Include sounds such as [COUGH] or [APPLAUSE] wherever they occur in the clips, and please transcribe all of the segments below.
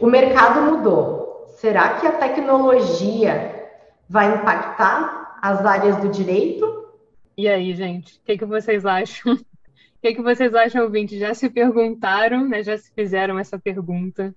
O mercado mudou. Será que a tecnologia vai impactar as áreas do direito? E aí, gente, o que, que vocês acham? [LAUGHS] O que, que vocês acham, ouvintes? Já se perguntaram, né? já se fizeram essa pergunta?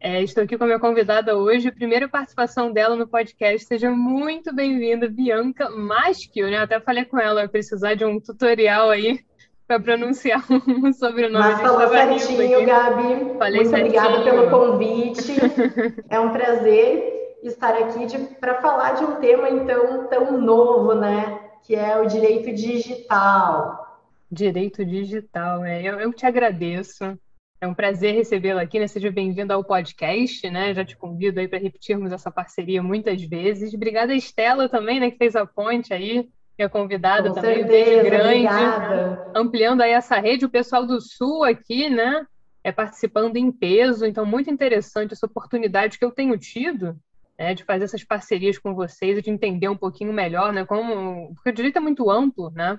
É, estou aqui com a minha convidada hoje, primeira participação dela no podcast. Seja muito bem-vinda, Bianca Maschio, né? Até falei com ela, precisar de um tutorial aí para pronunciar [LAUGHS] um sobrenome. Mas falou certinho, Gabi. Falei muito certinho. obrigada pelo convite. [LAUGHS] é um prazer estar aqui para falar de um tema então tão novo, né? Que é o direito digital. Direito digital, é. Eu, eu te agradeço. É um prazer recebê-la aqui, né? Seja bem-vinda ao podcast, né? Já te convido aí para repetirmos essa parceria muitas vezes. Obrigada, Estela, também, né? Que fez a ponte aí, minha convidada Com também, certeza, grande. Obrigada. Ampliando aí essa rede, o pessoal do Sul aqui, né? É participando em peso, então muito interessante essa oportunidade que eu tenho tido né, de fazer essas parcerias com vocês e de entender um pouquinho melhor, né? Como porque o direito é muito amplo, né?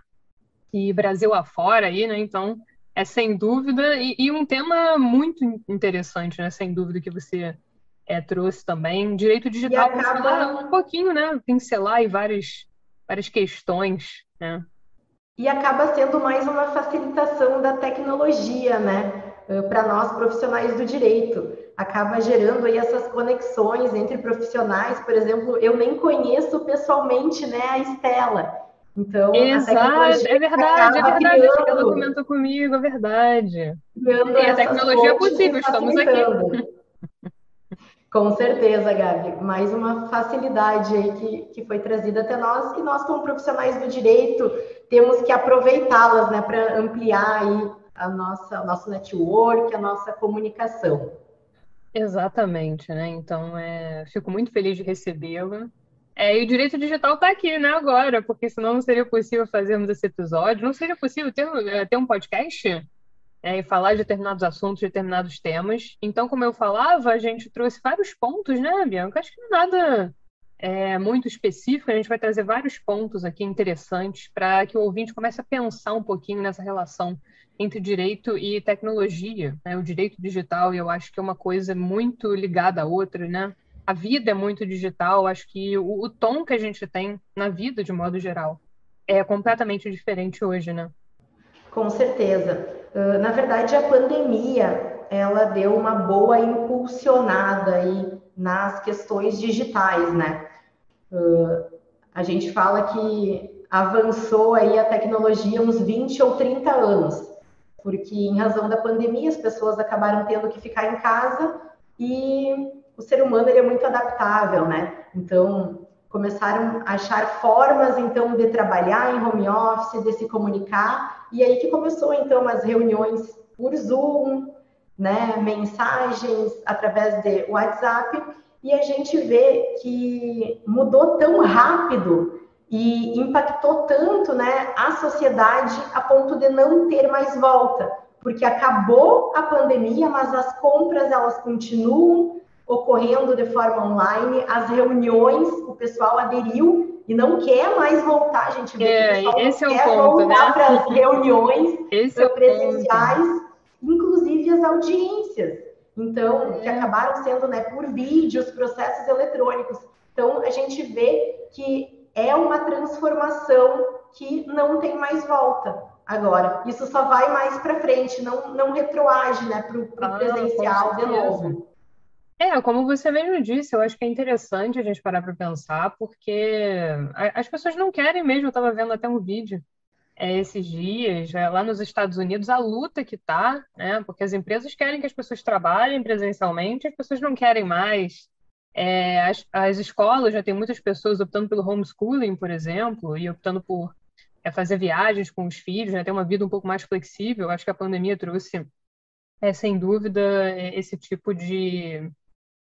e Brasil afora aí, né? Então, é sem dúvida, e, e, um tema muito interessante, né? Sem dúvida que você é, trouxe também. Direito digital, acaba... um pouquinho, né? Pincelar aí várias, várias questões, né? E acaba sendo mais uma facilitação da tecnologia, né? Para nós profissionais do direito. Acaba gerando aí essas conexões entre profissionais. Por exemplo, eu nem conheço pessoalmente né, a Estela. Então, Exato, é verdade, é verdade. Criando, ela comentou comigo, é verdade. E a tecnologia é possível, estamos aqui. Com certeza, Gabi. Mais uma facilidade aí que, que foi trazida até nós, e nós, como profissionais do direito, temos que aproveitá-las né, para ampliar aí a nossa, o nosso network, a nossa comunicação. Exatamente, né? Então, é, fico muito feliz de recebê-la. É, e o direito digital está aqui, né, agora, porque senão não seria possível fazermos esse episódio, não seria possível ter, é, ter um podcast é, e falar de determinados assuntos, de determinados temas. Então, como eu falava, a gente trouxe vários pontos, né, Bianca? Acho que não é nada é, muito específico, a gente vai trazer vários pontos aqui interessantes para que o ouvinte comece a pensar um pouquinho nessa relação entre direito e tecnologia. Né? O direito digital, eu acho que é uma coisa muito ligada à outra, né? a vida é muito digital, acho que o, o, tom que a gente tem na vida, de modo geral, é completamente diferente hoje, né? Com certeza. Uh, na verdade, a pandemia, ela deu uma boa impulsionada aí nas questões digitais, né? Uh, a gente fala que avançou aí a tecnologia uns 20 ou 30 anos, porque em razão da pandemia as pessoas acabaram tendo que ficar em casa e o ser humano ele é muito adaptável, né? Então, começaram a achar formas então de trabalhar em home office, de se comunicar, e aí que começou então as reuniões por Zoom, né, mensagens através de WhatsApp, e a gente vê que mudou tão rápido e impactou tanto, né, a sociedade a ponto de não ter mais volta, porque acabou a pandemia, mas as compras elas continuam, ocorrendo de forma online, as reuniões, o pessoal aderiu e não quer mais voltar, a gente vê é, que o esse é quer ponto, voltar né? para as reuniões esse presenciais, é inclusive as audiências. Então, é. que acabaram sendo né, por vídeos, processos eletrônicos. Então, a gente vê que é uma transformação que não tem mais volta agora. Isso só vai mais para frente, não, não retroage né, para o Ah, presencial de novo. É, como você mesmo disse, eu acho que é interessante a gente parar para pensar, porque as pessoas não querem mesmo. Eu estava vendo até um vídeo é, esses dias, é, lá nos Estados Unidos, a luta que tá, né? Porque as empresas querem que as pessoas trabalhem presencialmente, as pessoas não querem mais. É, as, as escolas já tem muitas pessoas optando pelo homeschooling, por exemplo, e optando por é, fazer viagens com os filhos, né? Ter uma vida um pouco mais flexível. Acho que a pandemia trouxe, é, sem dúvida, é, esse tipo de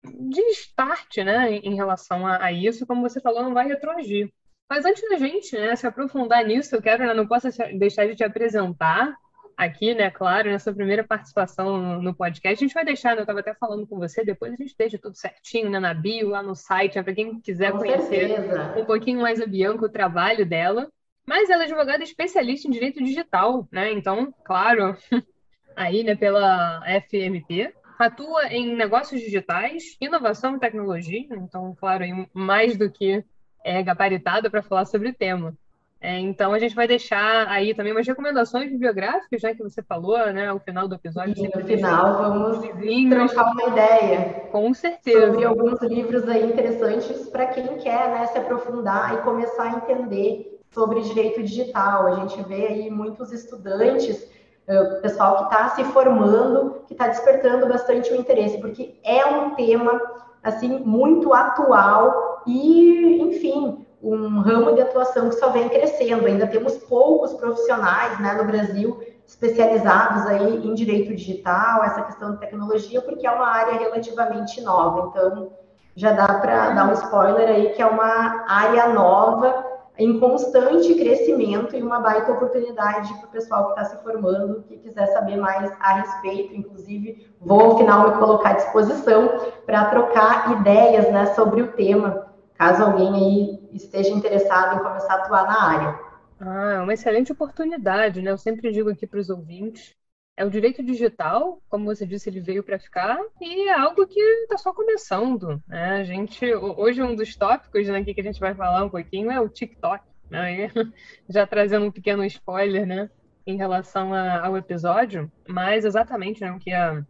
de start, né, em em relação a, a isso, como você falou, não vai retroagir. Mas antes da gente, né, se aprofundar nisso, eu quero, né, não posso deixar de te apresentar aqui, né, claro, nessa primeira participação no, no podcast. A gente vai deixar, né, eu estava até falando com você, depois a gente deixa tudo certinho, né, na bio, lá no site, né, para quem quiser Com conhecer certeza. um pouquinho mais a Bianca, o trabalho dela. Mas ela é advogada especialista em direito digital, né? Então, claro, [LAUGHS] aí, né, pela FMP, atua em negócios digitais, inovação e tecnologia, então, claro, mais do que é, gabaritada para falar sobre o tema. É, então a gente vai deixar aí também umas recomendações bibliográficas, já que você falou, né, ao final do episódio. E no final vamos trocar uma ideia. Com certeza. Sobre alguns livros aí interessantes para quem quer né, se aprofundar e começar a entender sobre direito digital. A gente vê aí muitos estudantes, uh, pessoal que está se formando, que está despertando bastante o interesse, porque é um tema assim muito atual e, enfim, um ramo de atuação que só vem crescendo. Ainda temos poucos profissionais né, no Brasil especializados aí em direito digital, essa questão de tecnologia, porque é uma área relativamente nova. Então, já dá para dar um spoiler aí que é uma área nova, em constante crescimento e uma baita oportunidade para o pessoal que está se formando, que quiser saber mais a respeito. Inclusive, vou ao final me colocar à disposição para trocar ideias né, sobre o tema caso alguém aí esteja interessado em começar a atuar na área. Ah, é uma excelente oportunidade, né? Eu sempre digo aqui para os ouvintes, é o direito digital, como você disse, ele veio para ficar e é algo que está só começando. Né? A gente, hoje um dos tópicos né, que a gente vai falar um pouquinho é o TikTok, né? [LAUGHS] já trazendo um pequeno spoiler, né, em relação a, ao episódio, mas exatamente né, o que a,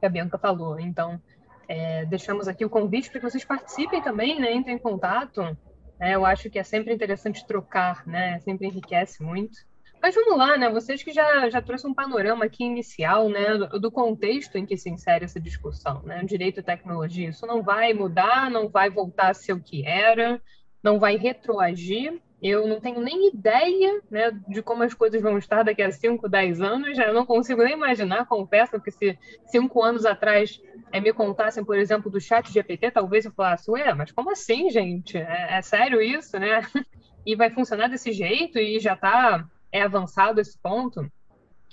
que a Bianca falou. Então, é, deixamos aqui o convite para que vocês participem também, né? Entrem em contato. É, eu acho que é sempre interessante trocar, né? Sempre enriquece muito. Mas vamos lá, né? Vocês que já, já trouxeram um panorama aqui inicial, né? Do, do, contexto em que se insere essa discussão, né? Direito e tecnologia. Isso não vai mudar, não vai voltar a ser o que era, não vai retroagir. Eu não tenho nem ideia né, de como as coisas vão estar daqui a 5, 10 anos. Já não consigo nem imaginar, confesso, porque se cinco anos atrás é, me contassem, por exemplo, do chat GPT, talvez eu falasse, ué, mas como assim, gente? É, é sério isso, né? [LAUGHS] E vai funcionar desse jeito e já está é avançado esse ponto?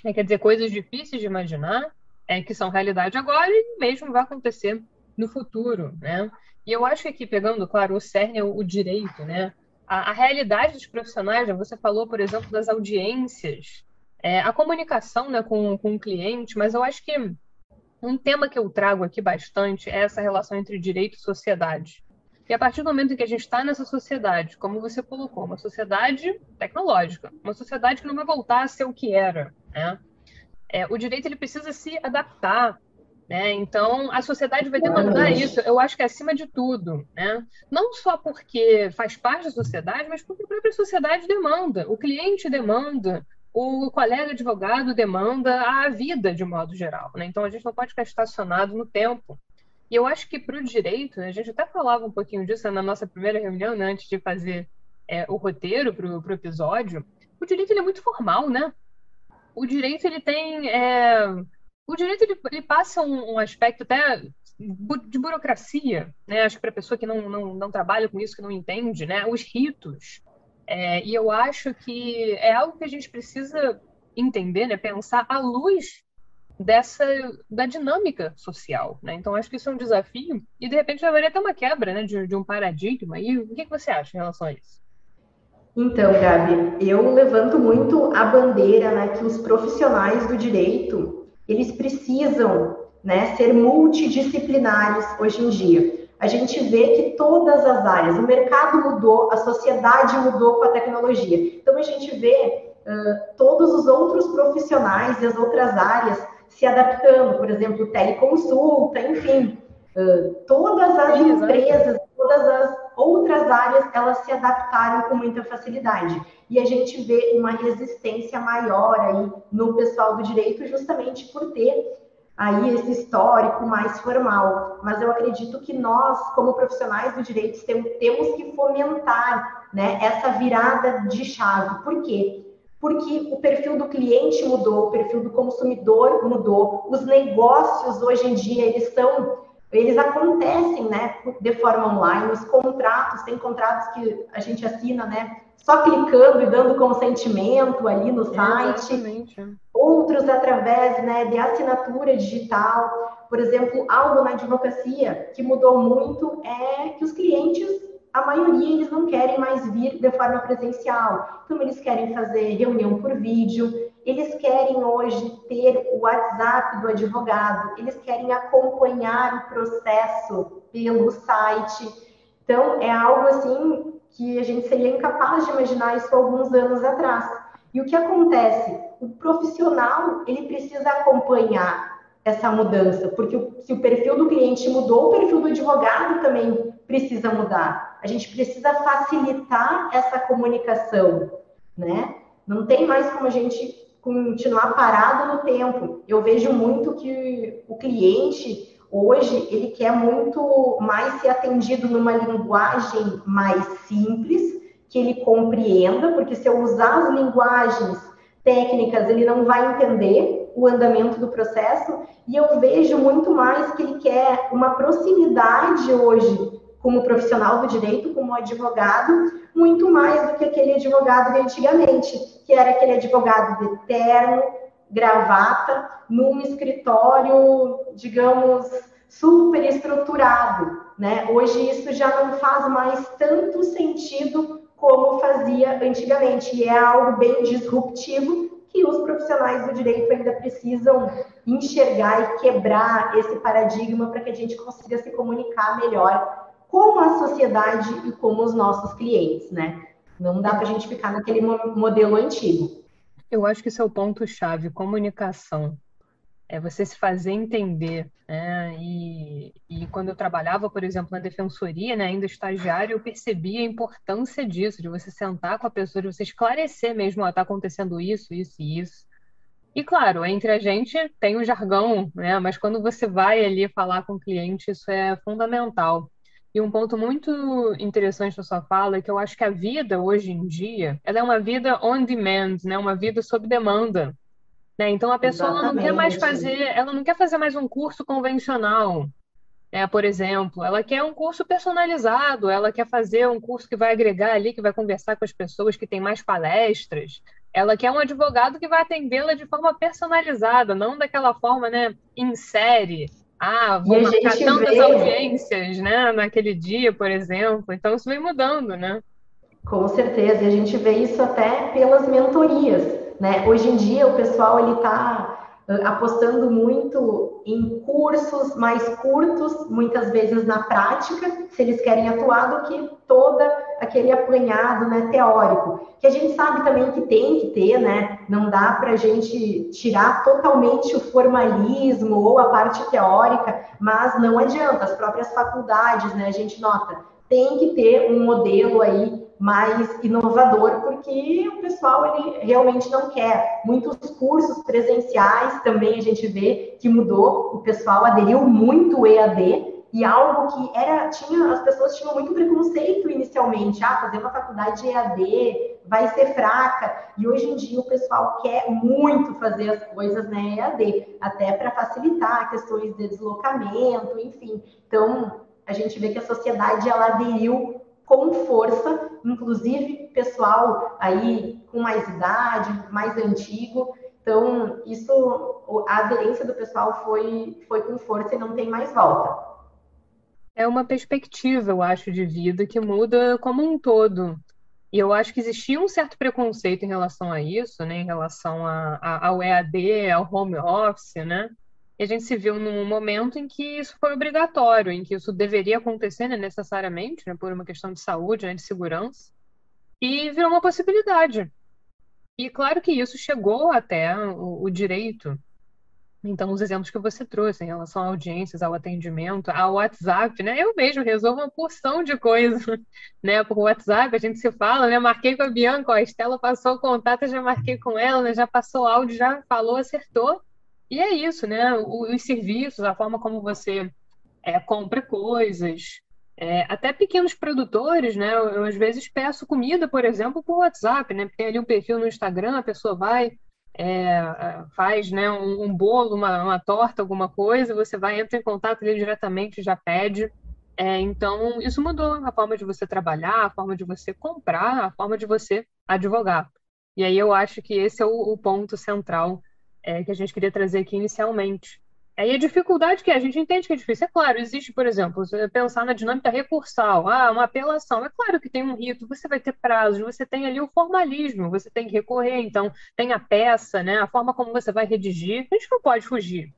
É, quer dizer, coisas difíceis de imaginar, é, que são realidade agora e mesmo vai acontecer no futuro, né? E eu acho que aqui, pegando, claro, o cerne é o, direito, né? A, a, realidade dos profissionais, você falou, por exemplo, das audiências, é, a comunicação né, com, com o cliente, mas eu acho que um tema que eu trago aqui bastante é essa relação entre direito e sociedade. E a partir do momento em que a gente está nessa sociedade, como você colocou, uma sociedade tecnológica, uma sociedade que não vai voltar a ser o que era, né? É, o direito ele precisa se adaptar, né? Então a sociedade vai demandar isso. Eu acho que é acima de tudo, né? Não só porque faz parte da sociedade, mas porque a própria sociedade demanda, o cliente demanda, o colega advogado demanda a vida de modo geral. Né? Então, a gente não pode ficar estacionado no tempo. E eu acho que para o direito, a gente até falava um pouquinho disso na nossa primeira reunião, né, antes de fazer é, o roteiro para o episódio, o direito ele é muito formal, né? O direito ele tem... É... O direito ele, ele passa um, um, aspecto até de burocracia, né? Acho que para a pessoa que não, não, não trabalha com isso, que não entende, né? Os ritos, é, e eu acho que é algo que a gente precisa entender, né, pensar à luz dessa da dinâmica social, né? Então acho que isso é um desafio e de repente haveria até uma quebra, né, de, de um paradigma. E o que, que você acha em relação a isso? Então, Gabi, eu levanto muito a bandeira, né, que os profissionais do direito eles precisam, né, ser multidisciplinares hoje em dia a gente vê que todas as áreas, o mercado mudou, a sociedade mudou com a tecnologia. Então a gente vê uh, todos os outros profissionais e as outras áreas se adaptando, por exemplo, teleconsulta, enfim, uh, todas as Sim, empresas, todas as outras áreas, elas se adaptaram com muita facilidade. E a gente vê uma resistência maior aí no pessoal do direito, justamente por ter aí esse histórico mais formal. Mas eu acredito que nós, como profissionais do direito, temos que fomentar né, essa virada de chave. Por quê? Porque o perfil do cliente mudou, o perfil do consumidor mudou, os negócios hoje em dia eles são eles acontecem, né, de forma online, os contratos, tem contratos que a gente assina, né, só clicando e dando consentimento ali no site. Exatamente. Outros através, né, de assinatura digital. Por exemplo, algo na advocacia que mudou muito é que os clientes a maioria eles não querem mais vir de forma presencial. Então eles querem fazer reunião por vídeo, eles querem hoje ter o WhatsApp do advogado, eles querem acompanhar o processo pelo site. Então é algo assim que a gente seria incapaz de imaginar isso alguns anos atrás. E o que acontece? O profissional ele precisa acompanhar essa mudança, porque se o perfil do cliente mudou, o perfil do advogado também precisa mudar. A gente precisa facilitar essa comunicação, né? Não tem mais como a gente continuar parado no tempo. Eu vejo muito que o cliente hoje ele quer muito mais ser atendido numa linguagem mais simples, que ele compreenda, porque se eu usar as linguagens técnicas, ele não vai entender o andamento do processo, e eu vejo muito mais que ele quer uma proximidade hoje como profissional do direito, como advogado, muito mais do que aquele advogado de antigamente, que era aquele advogado de terno, gravata, num escritório, digamos, super estruturado, né? Hoje isso já não faz mais tanto sentido como fazia antigamente, e é algo bem disruptivo que os profissionais do direito ainda precisam enxergar e quebrar esse paradigma para que a gente consiga se comunicar melhor com a sociedade e com os nossos clientes, né? Não dá para a gente ficar naquele modelo antigo. Eu acho que esse é o ponto-chave, comunicação. É você se fazer entender. Né? E, e quando eu trabalhava, por exemplo, na defensoria, né, ainda estagiário, eu percebia a importância disso, de você sentar com a pessoa, de você esclarecer mesmo, está acontecendo isso, isso e isso. E claro, entre a gente tem o jargão, né? Mas quando você vai ali falar com o cliente, isso é fundamental. E um ponto muito interessante da sua fala é que eu acho que a vida hoje em dia, ela é uma vida on demand, né? Uma vida sob demanda. Né? Então a pessoa não quer mais fazer, ela não quer fazer mais um curso convencional, né? Por exemplo, ela quer um curso personalizado, ela quer fazer um curso que vai agregar ali, que vai conversar com as pessoas, que tem mais palestras. Ela quer um advogado que vai atendê-la de forma personalizada, não daquela forma, né, em série, ah, vou marcar tantas vê... audiências, né, naquele dia, por exemplo. Então, isso vem mudando, né? Com certeza, e a gente vê isso até pelas mentorias, né? Hoje em dia, o pessoal, ele está apostando muito em cursos mais curtos, muitas vezes na prática, se eles querem atuar, do que toda aquele apanhado né, teórico. Que a gente sabe também que tem que ter, né? Não dá para a gente tirar totalmente o formalismo ou a parte teórica, mas não adianta, as próprias faculdades, né? A gente nota, tem que ter um modelo aí mais inovador, porque o pessoal ele realmente não quer. Muitos cursos presenciais também a gente vê que mudou, o pessoal aderiu muito o EAD, e algo que era tinha as pessoas tinham muito preconceito inicialmente, ah, fazer uma faculdade de EAD vai ser fraca, e hoje em dia o pessoal quer muito fazer as coisas na EAD, até para facilitar questões de deslocamento, enfim. Então, a gente vê que a sociedade ela aderiu com força, inclusive pessoal aí com mais idade, mais antigo. Então, isso, a aderência do pessoal foi, foi com força e não tem mais volta. É uma perspectiva, eu acho, de vida que muda como um todo. E eu acho que existia um certo preconceito em relação a isso, né? Em relação a, a, ao EAD, ao home office, né? E a gente se viu num momento em que isso foi obrigatório, em que isso deveria acontecer né, necessariamente, né, por uma questão de saúde, né, de segurança, e virou uma possibilidade. E claro que isso chegou até o, o direito. Então, os exemplos que você trouxe em relação a audiências, ao atendimento, ao WhatsApp, né? Eu mesmo resolvo uma porção de coisas, [LAUGHS] né? Por WhatsApp, a gente se fala, né? Marquei com a Bianca, ó, a Estela passou o contato, já marquei com ela, né? Já passou áudio, já falou, acertou. E é isso, né? Os serviços, a forma como você é, compra coisas, é, até pequenos produtores, né? Eu, eu, às vezes peço comida, por exemplo, por WhatsApp, né? Tem ali um perfil no Instagram, a pessoa vai, é, faz né, um, um bolo, uma, uma, torta, alguma coisa, você vai, entra em contato ali diretamente, já pede. É, então, isso mudou a forma de você trabalhar, a forma de você comprar, a forma de você advogar. E aí eu acho que esse é o, o ponto central é, que a gente queria trazer aqui inicialmente. Aí a dificuldade que é, a gente entende que é difícil. É claro, existe, por exemplo, pensar na dinâmica recursal, ah, uma apelação. É claro que tem um rito, você vai ter prazos, você tem ali o formalismo, você tem que recorrer, então tem a peça, né? A forma como você vai redigir, a gente não pode fugir.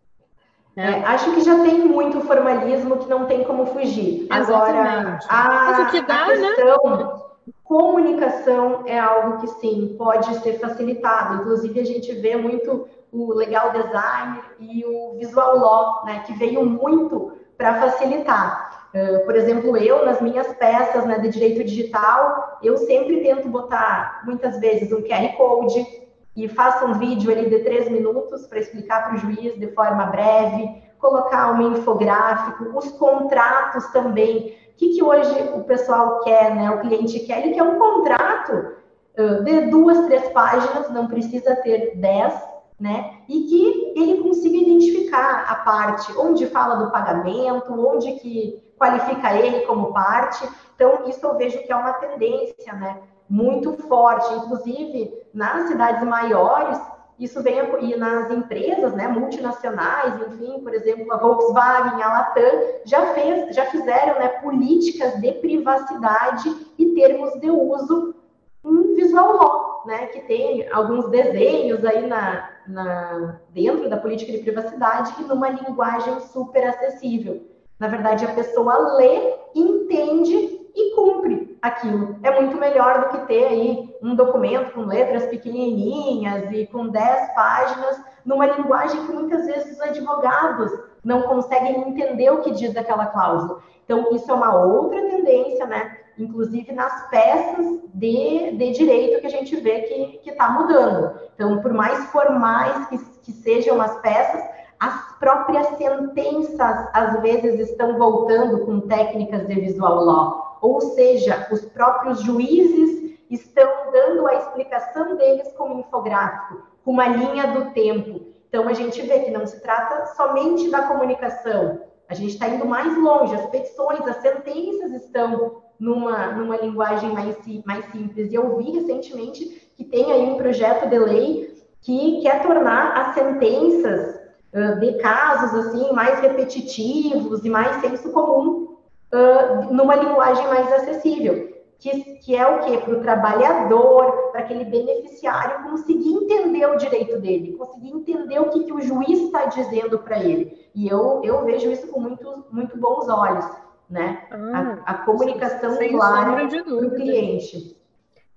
Né? É, acho que já tem muito formalismo que não tem como fugir. Agora, a, Mas o que dá, a né? questão né? comunicação é algo que sim pode ser facilitado. Inclusive a gente vê muito o legal design e o visual law, né, que veio muito para facilitar. Uh, por exemplo, eu nas minhas peças né, de direito digital, eu sempre tento botar muitas vezes um QR code e faço um vídeo ali de três minutos para explicar para o juiz de forma breve, colocar um infográfico, os contratos também. O que, que hoje o pessoal quer, né? O cliente quer, ele quer um contrato uh, de duas, três páginas, não precisa ter dez, né? E que ele consiga identificar a parte onde fala do pagamento, onde que qualifica ele como parte. Então, isso eu vejo que é uma tendência, né? Muito forte. Inclusive, nas cidades maiores, isso vem e nas empresas, né, multinacionais, enfim, por exemplo, a Volkswagen, a Latam, já fez, já fizeram, né, políticas de privacidade e termos de uso em visual law, né, que tem alguns desenhos aí na, na, dentro da política de privacidade e numa linguagem super acessível. Na verdade, a pessoa lê, entende e cumpre aquilo. É muito melhor do que ter aí um documento com letras pequenininhas e com 10 páginas numa linguagem que muitas vezes os advogados não conseguem entender o que diz aquela cláusula. Então, isso é uma outra tendência, né? Inclusive nas peças de, de direito que a gente vê que está mudando. Então, por mais formais que, que sejam as peças, as próprias sentenças às vezes estão voltando com técnicas de visual law, ou seja, os próprios juízes estão dando a explicação deles como infográfico, com uma linha do tempo. Então a gente vê que não se trata somente da comunicação, a gente está indo mais longe, as petições, as sentenças estão numa, numa linguagem mais, mais simples. E eu vi recentemente que tem aí um projeto de lei que quer tornar as sentenças uh, de casos assim mais repetitivos e mais senso comum uh, numa linguagem mais acessível. Que, que é o que? Para o trabalhador, para aquele beneficiário conseguir entender o direito dele, conseguir entender o que, que o juiz está dizendo para ele. E eu, eu vejo isso com muito, muito bons olhos né? Ah, a, a, comunicação sem clara para o cliente.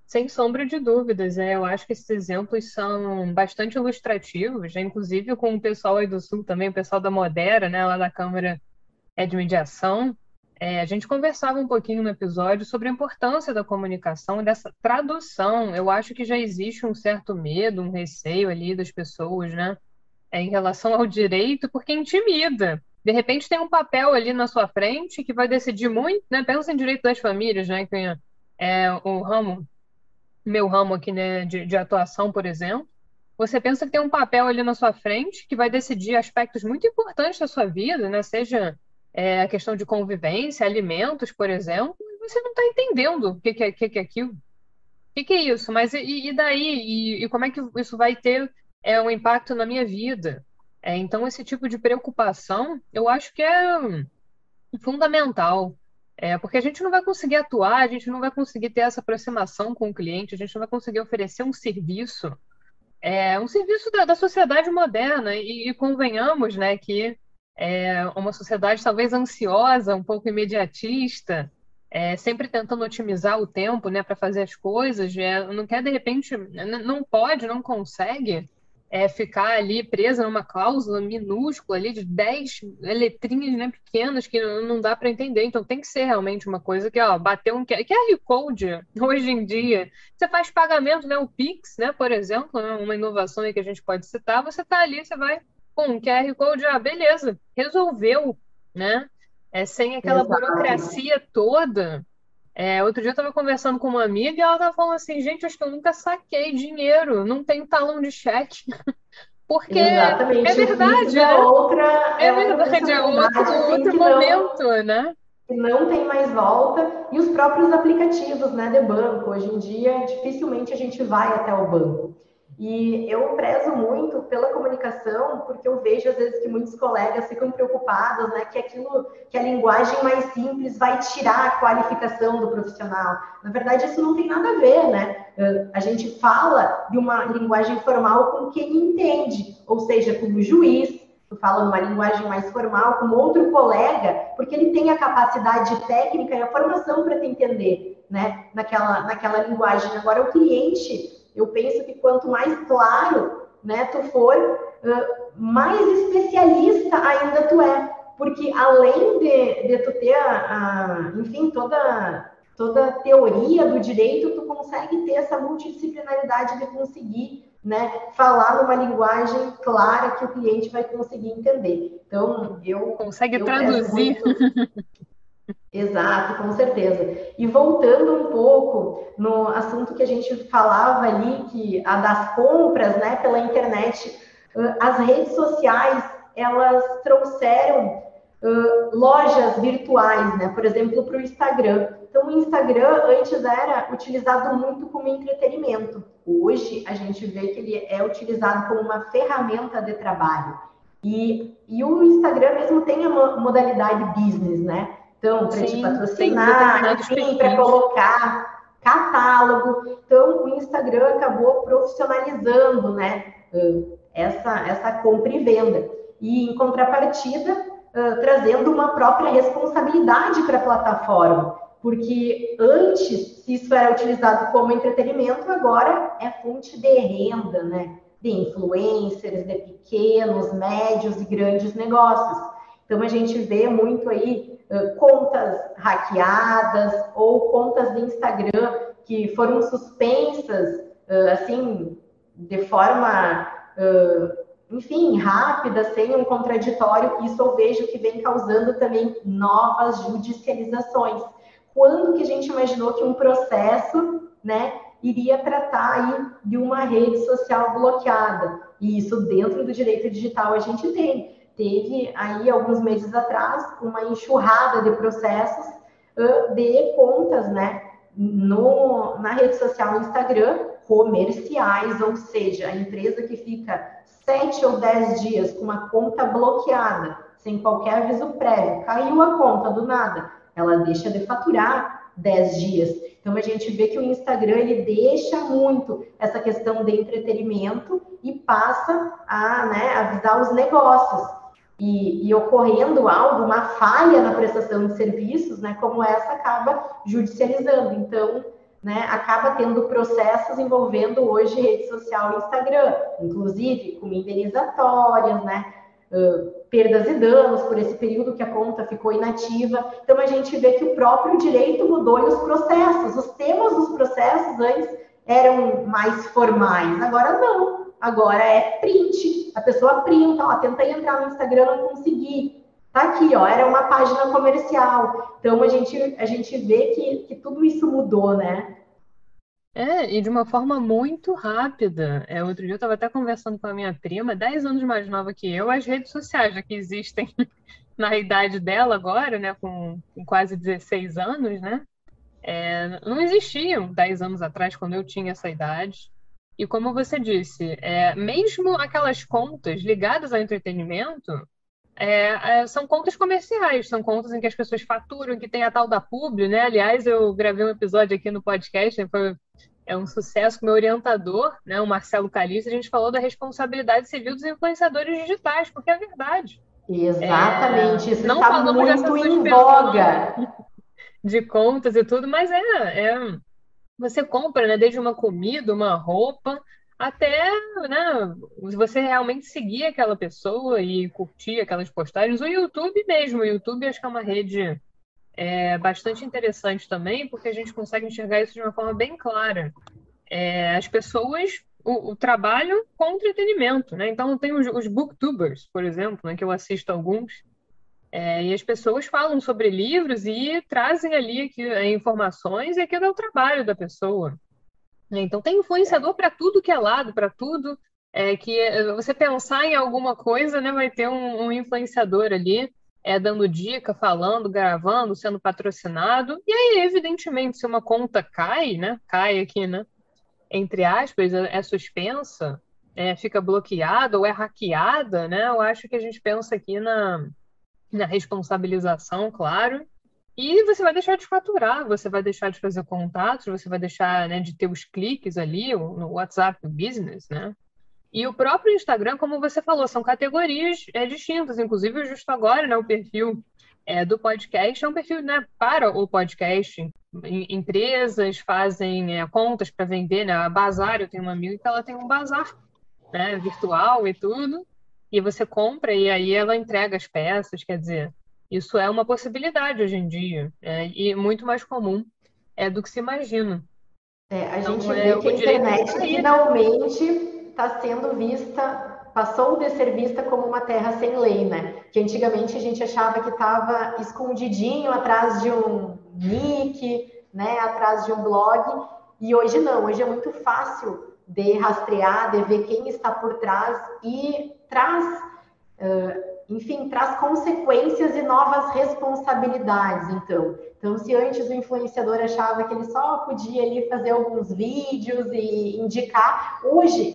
Sem sombra de dúvidas, é, eu acho que esses exemplos são bastante ilustrativos, já inclusive com o pessoal aí do Sul também, o pessoal da Modera, né, lá da Câmara é de Mediação, é, a gente conversava um pouquinho no episódio sobre a importância da comunicação e dessa tradução. Eu acho que já existe um certo medo, um receio ali das pessoas, né, é, em relação ao direito, porque intimida de repente tem um papel ali na sua frente que vai decidir muito, né? Pensa em direito das famílias, né? Que é o ramo, meu ramo aqui, né, de, de atuação, por exemplo. Você pensa que tem um papel ali na sua frente que vai decidir aspectos muito importantes da sua vida, né? Seja é, a questão de convivência, alimentos, por exemplo, você não está entendendo o que, que, é, que, que é aquilo. O que, que é isso? Mas e, e daí? E, e, como é que isso vai ter é, um impacto na minha vida? É, então, esse tipo de preocupação, eu acho que é fundamental, é, porque a gente não vai conseguir atuar, a gente não vai conseguir ter essa aproximação com o cliente, a gente não vai conseguir oferecer um serviço, é, um serviço da, da sociedade moderna, e, e, convenhamos, né, que é uma sociedade talvez ansiosa, um pouco imediatista, é, sempre tentando otimizar o tempo, né, para fazer as coisas, é, não quer de repente, não pode, não consegue é, ficar ali presa numa cláusula minúscula ali de 10 letrinhas né, pequenas que não dá para entender. Então tem que ser realmente uma coisa que, ó, bater um QR Code [LAUGHS] hoje em dia. Você faz pagamento, né? O Pix, né, por exemplo, né, uma inovação aí que a gente pode citar, você tá ali, você vai com um QR Code, ah, beleza, resolveu, né? É, sem aquela Exato. burocracia toda é, outro dia eu estava conversando com uma amiga e ela estava falando assim, gente, acho que eu nunca saquei dinheiro, não tenho talão de cheque. [LAUGHS] Porque Exatamente. é verdade, é né? outra, é, é verdade, é outro, outro momento, não, né? Não tem mais volta. E os próprios aplicativos né, de banco. Hoje em dia, dificilmente a gente vai até o banco. E eu prezo muito pela comunicação, porque eu vejo às vezes que muitos colegas ficam preocupados, né, que aquilo, que a linguagem mais simples vai tirar a qualificação do profissional. Na verdade, isso não tem nada a ver, né? A gente fala de uma linguagem formal com quem entende, ou seja, como juiz, tu fala numa linguagem mais formal com outro colega, porque ele tem a capacidade técnica e a formação para te entender, né, naquela, naquela linguagem. Agora, o cliente eu penso que quanto mais claro, né, tu for, uh, mais especialista ainda tu é, porque além de, de tu ter a, a, enfim, toda toda a teoria do direito, tu consegue ter essa multidisciplinaridade de conseguir, né, falar numa linguagem clara que o cliente vai conseguir entender. Então, eu consegue eu traduzir. Muito... Exato, com certeza. E voltando um pouco no assunto que a gente falava ali, que a das compras, né, pela internet, as redes sociais, elas trouxeram uh, lojas virtuais, né, por exemplo, para o Instagram. Então, o Instagram antes era utilizado muito como entretenimento. Hoje, a gente vê que ele é utilizado como uma ferramenta de trabalho. E, e o Instagram mesmo tem a modalidade business, né? Então, para te patrocinar, enfim, para colocar catálogo. Então, o Instagram acabou profissionalizando, né, essa, essa compra e venda. E, em contrapartida, uh, trazendo uma própria responsabilidade para a plataforma. Porque antes, se isso era utilizado como entretenimento, agora é fonte de renda, né? De influencers, de pequenos, médios e grandes negócios. Então, a gente vê muito aí contas hackeadas ou contas de Instagram que foram suspensas, assim, de forma, enfim, rápida, sem um contraditório. Isso eu vejo que vem causando também novas judicializações. Quando que a gente imaginou que um processo, né, iria tratar aí de uma rede social bloqueada? E isso dentro do direito digital a gente tem teve aí alguns meses atrás uma enxurrada de processos de contas, né, no, na rede social Instagram comerciais, ou seja, a empresa que fica sete ou dez dias com uma conta bloqueada, sem qualquer aviso prévio, caiu a conta do nada, ela deixa de faturar dez dias. Então a gente vê que o Instagram ele deixa muito essa questão de entretenimento e passa a né, avisar os negócios e, e, ocorrendo algo, uma falha na prestação de serviços, né, como essa acaba judicializando. Então, né, acaba tendo processos envolvendo hoje rede social e Instagram, inclusive com indenizatórias, né, uh, perdas e danos por esse período que a conta ficou inativa. Então, a gente vê que o próprio direito mudou e os processos, os temas dos processos antes eram mais formais, agora não. Agora é print. A pessoa printa, ó, tentei entrar no Instagram, não consegui. Tá aqui, ó, era uma página comercial. Então a gente, a gente vê que, que tudo isso mudou, né? É, e de uma forma muito rápida. É, outro dia eu estava até conversando com a minha prima, 10 anos mais nova que eu, as redes sociais, já que existem [LAUGHS] na idade dela agora, né, com, com quase 16 anos, né? É, não existiam 10 anos atrás, quando eu tinha essa idade. E como você disse, é, mesmo aquelas contas ligadas ao entretenimento é, é, são contas comerciais, são contas em que as pessoas faturam, que tem a tal da publi, né? Aliás, eu gravei um episódio aqui no podcast, né? foi é um sucesso com meu orientador, né, o Marcelo Calice, a gente falou da responsabilidade civil dos influenciadores digitais, porque é verdade. Exatamente, é, isso não está muito em voga. De contas e tudo, mas é, é você compra, né, desde uma comida, uma roupa, até, né, você realmente seguir aquela pessoa e curtir aquelas postagens. O YouTube mesmo, o YouTube acho que é uma rede é, bastante interessante também, porque a gente consegue enxergar isso de uma forma bem clara. É, as pessoas, o, o, trabalho com entretenimento, né? Então tem os, os booktubers, por exemplo, né, que eu assisto alguns, é, e as pessoas falam sobre livros e trazem ali aqui, é, informações, e aquilo é o trabalho da pessoa. Então, tem influenciador para tudo que é lado, para tudo. É, que é, você pensar em alguma coisa, né, vai ter um, um influenciador ali é, dando dica, falando, gravando, sendo patrocinado. E aí, evidentemente, se uma conta cai, né, cai aqui, né, entre aspas, é, é suspensa, é, fica bloqueada ou é hackeada, né? Eu acho que a gente pensa aqui na, na responsabilização, claro, e você vai deixar de faturar, você vai deixar de fazer contatos, você vai deixar né, de ter os cliques ali no WhatsApp Business, né? E o próprio Instagram, como você falou, são categorias é, distintas. Inclusive, justo agora, né, o perfil é, do podcast é um perfil né, para o podcast. Empresas fazem é, contas para vender, né? A Bazar, eu tenho uma amiga que ela tem um bazar né, virtual e tudo. E você compra e aí ela entrega as peças, quer dizer, isso é uma possibilidade hoje em dia é, e muito mais comum é do que se imagina. É, a então, gente é, vê que a internet finalmente está sendo vista, passou de ser vista como uma terra sem lei, né? Que antigamente a gente achava que estava escondidinho atrás de um nick, né? Atrás de um blog, e hoje não. Hoje é muito fácil de rastrear, de ver quem está por trás e traz uh, enfim, traz consequências e novas responsabilidades, então. Então, se antes o influenciador achava que ele só podia ali fazer alguns vídeos e indicar, hoje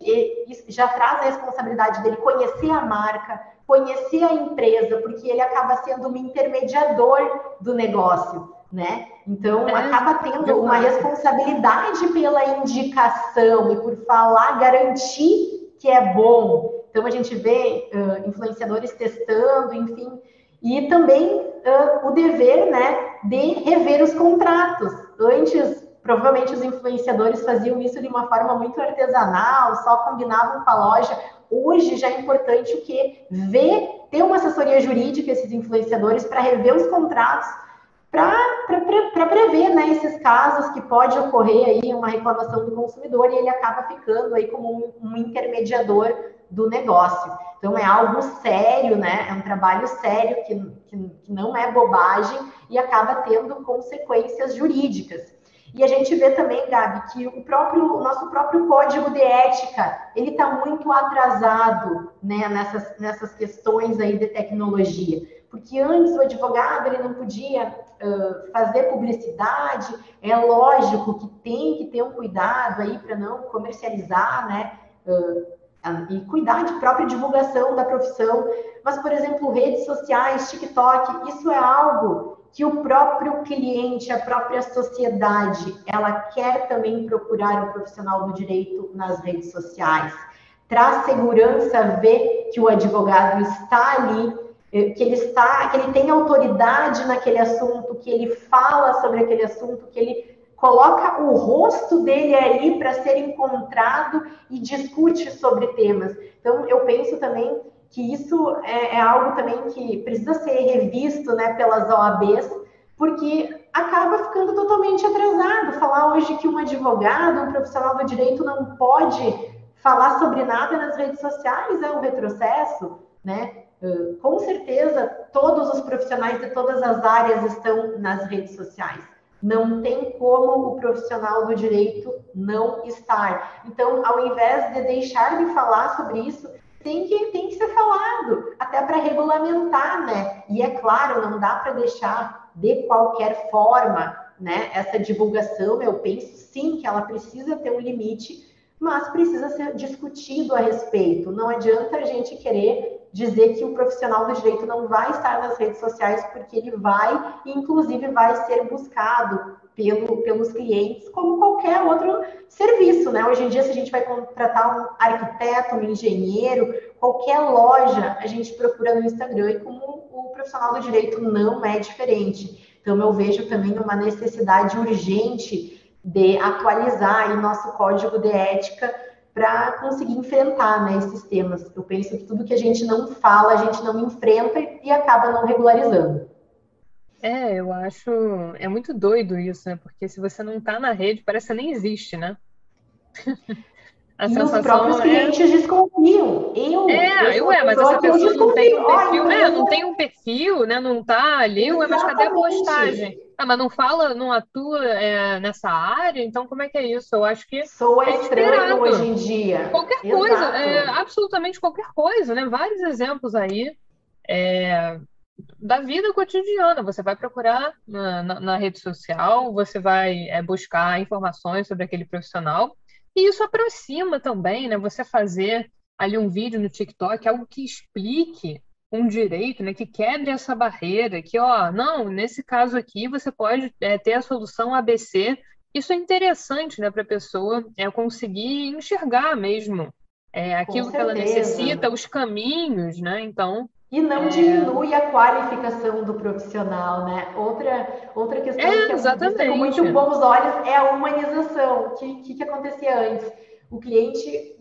já traz a responsabilidade dele conhecer a marca, conhecer a empresa, porque ele acaba sendo um intermediador do negócio, né? Então, é, acaba tendo uma responsabilidade pela indicação e por falar, garantir que é bom, então, a gente vê uh, influenciadores testando, enfim, e também uh, o dever né, de rever os contratos. Antes, provavelmente, os influenciadores faziam isso de uma forma muito artesanal, só combinavam com a loja. Hoje já é importante o que? Ver, ter uma assessoria jurídica, esses influenciadores, para rever os contratos, para prever né, esses casos que pode ocorrer aí uma reclamação do consumidor e ele acaba ficando aí como um, um intermediador do negócio. Então, é algo sério, né? É um trabalho sério que, que, que não é bobagem e acaba tendo consequências jurídicas. E a gente vê também, Gabi, que o próprio o nosso próprio código de ética ele está muito atrasado né, nessas, nessas questões aí de tecnologia. Porque antes o advogado ele não podia uh, fazer publicidade, é lógico que tem que ter um cuidado aí para não comercializar, né? Uh, e cuidar de própria divulgação da profissão. Mas, por exemplo, redes sociais, TikTok, isso é algo que o próprio cliente, a própria sociedade, ela quer também procurar um profissional do direito nas redes sociais. Traz segurança ver que o advogado está ali, que ele está, que ele tem autoridade naquele assunto, que ele fala sobre aquele assunto, que ele coloca o rosto dele aí para ser encontrado e discute sobre temas. Então, eu penso também que isso é, é, algo também que precisa ser revisto né, pelas OABs, porque acaba ficando totalmente atrasado. Falar hoje que um advogado, um profissional do direito não pode falar sobre nada nas redes sociais é um retrocesso, né? Com certeza, todos os profissionais de todas as áreas estão nas redes sociais. Não tem como o profissional do direito não estar. Então, ao invés de deixar de falar sobre isso, tem que, tem que ser falado, até para regulamentar, né? E é claro, não dá para deixar de qualquer forma, né? Essa divulgação, eu penso sim que ela precisa ter um limite, mas precisa ser discutido a respeito. Não adianta a gente querer dizer que o profissional do direito não vai estar nas redes sociais porque ele vai, inclusive, vai ser buscado pelo, pelos clientes como qualquer outro serviço, né? Hoje em dia, se a gente vai contratar um arquiteto, um engenheiro, qualquer loja, a gente procura no Instagram e como o profissional do direito não é diferente. Então, eu vejo também uma necessidade urgente de atualizar o nosso código de ética para conseguir enfrentar né, esses temas. Eu penso que tudo que a gente não fala, a gente não enfrenta e acaba não regularizando. É, eu acho. É muito doido isso, né? Porque se você não está na rede, parece que nem existe, né? [LAUGHS] A e os próprios é... clientes desconfiam. Eu, é, eu, é, mas essa pessoa não tem um perfil, é, não tem um perfil, né? Não tá ali, ué, mas cadê a postagem? Ah, mas não fala, não atua é, nessa área, então como é que é isso? Eu acho que. Sou é estranho hoje em dia. Qualquer Exato. coisa, é, absolutamente qualquer coisa, né? Vários exemplos aí é, da vida cotidiana. Você vai procurar na, na, na rede social, você vai é, buscar informações sobre aquele profissional E isso aproxima também, né? Você fazer ali um vídeo no TikTok, algo que explique um direito, né, que quebre essa barreira, que, ó, não, nesse caso aqui você pode é, ter a solução ABC. Isso é interessante, né, para a pessoa é, conseguir enxergar mesmo é, aquilo que ela necessita, os caminhos, né? Então. E não é... diminui a qualificação do profissional, né? Outra, outra questão é, que é com muito bons olhos é a humanização. O que, que, que acontecia antes? O cliente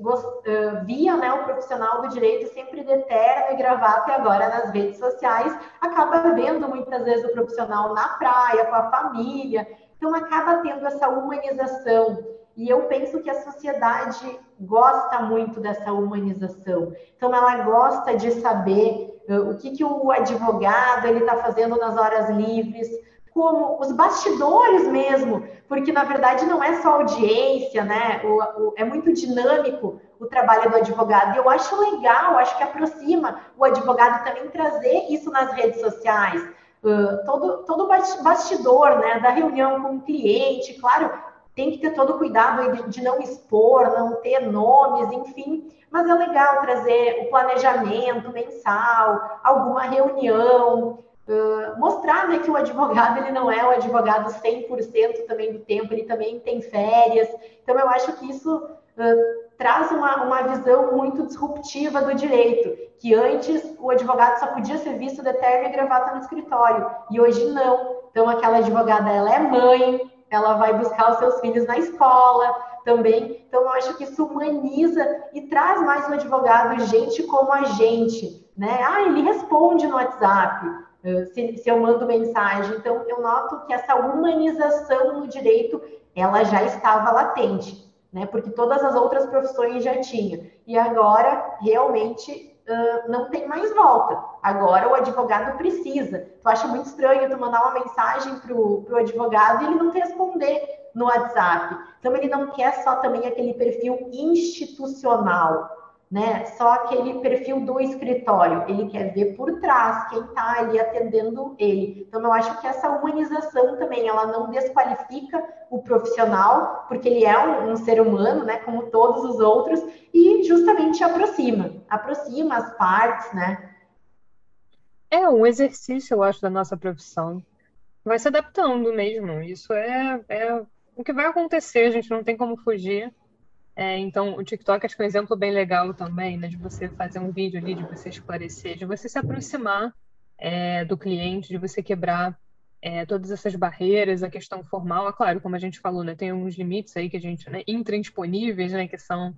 via né, o profissional do direito sempre de terno e gravata, e agora nas redes sociais acaba vendo muitas vezes o profissional na praia, com a família, então acaba tendo essa humanização. E eu penso que a sociedade gosta muito dessa humanização. Então ela gosta de saber o que, que o advogado ele está fazendo nas horas livres, como os bastidores mesmo, porque na verdade não é só audiência, né? O, o, é muito dinâmico o trabalho do advogado. E eu acho legal, acho que aproxima o advogado também trazer isso nas redes sociais. Uh, todo, todo bastidor né, da reunião com o cliente, claro, tem que ter todo o cuidado de, de não expor, não ter nomes, enfim, mas é legal trazer o planejamento mensal, alguma reunião, Uh, mostrar né, que o advogado ele não é o advogado 100% também do tempo, ele também tem férias. Então, eu acho que isso uh, traz uma, uma visão muito disruptiva do direito, que antes o advogado só podia ser visto de terno e gravata no escritório, e hoje não. Então, aquela advogada, ela é mãe, ela vai buscar os seus filhos na escola também. Então, eu acho que isso humaniza e traz mais um advogado gente como a gente, né? Ah, ele responde no WhatsApp se, se eu mando mensagem. Então, eu noto que essa humanização no direito, ela já estava latente, né? Porque todas as outras profissões já tinham. E agora, realmente, uh, não tem mais volta. Agora o advogado precisa. Tu acha muito estranho tu mandar uma mensagem para o advogado e ele não te responder no WhatsApp. Então, ele não quer só também aquele perfil institucional né? Só aquele perfil do escritório, ele quer ver por trás quem está ali atendendo ele. Então, eu acho que essa humanização também, ela não desqualifica o profissional, porque ele é um, um ser humano, né? Como todos os outros, e justamente aproxima, aproxima as partes, né? É um exercício, eu acho, da nossa profissão. Vai se adaptando mesmo. Isso é, é o que vai acontecer, a gente não tem como fugir. É, então, o TikTok acho que é um exemplo bem legal também, né, de você fazer um vídeo ali, de você esclarecer, de você se aproximar é, do cliente, de você quebrar é, todas essas barreiras, a questão formal. É claro, como a gente falou, né, tem uns limites aí que a gente, né, intransponíveis, né, que são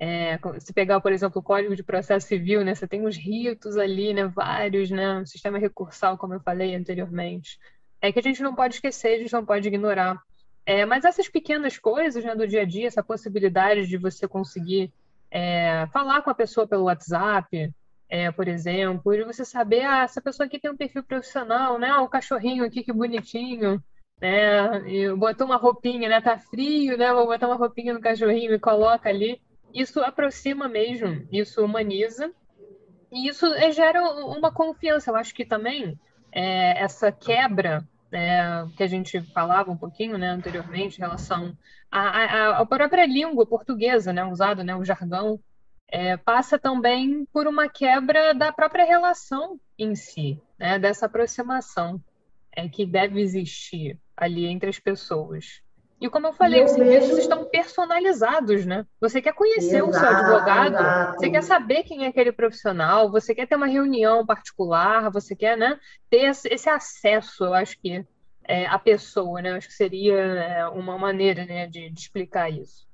é, se pegar, por exemplo, o Código de Processo Civil, né, você tem os ritos ali, né, vários, né, um sistema recursal, como eu falei anteriormente, é que a gente não pode esquecer, a gente não pode ignorar. É, mas essas pequenas coisas né, do dia a dia, essa possibilidade de você conseguir é, falar com a pessoa pelo WhatsApp, é, por exemplo, de você saber, ah, essa pessoa aqui tem um perfil profissional, né? Ah, o cachorrinho aqui, que bonitinho, né? E botou uma roupinha, né? Tá frio, né? Vou botar uma roupinha no cachorrinho e coloca ali. Isso aproxima mesmo, isso humaniza. E isso é, gera uma confiança. Eu acho que também é, essa quebra é, que a gente falava um pouquinho né, anteriormente em relação à, à, própria língua portuguesa, né, usada, né, o jargão, é, passa também por uma quebra da própria relação em si, né, dessa aproximação é, que deve existir ali entre as pessoas. E como eu falei, eu os serviços vejo... estão personalizados, né? Você quer conhecer exato, o seu advogado, exato. você quer saber quem é aquele profissional, você quer ter uma reunião particular, você quer, né, ter esse acesso, eu acho que é, a pessoa, né? Eu acho que seria é, uma maneira, né, de, de explicar isso.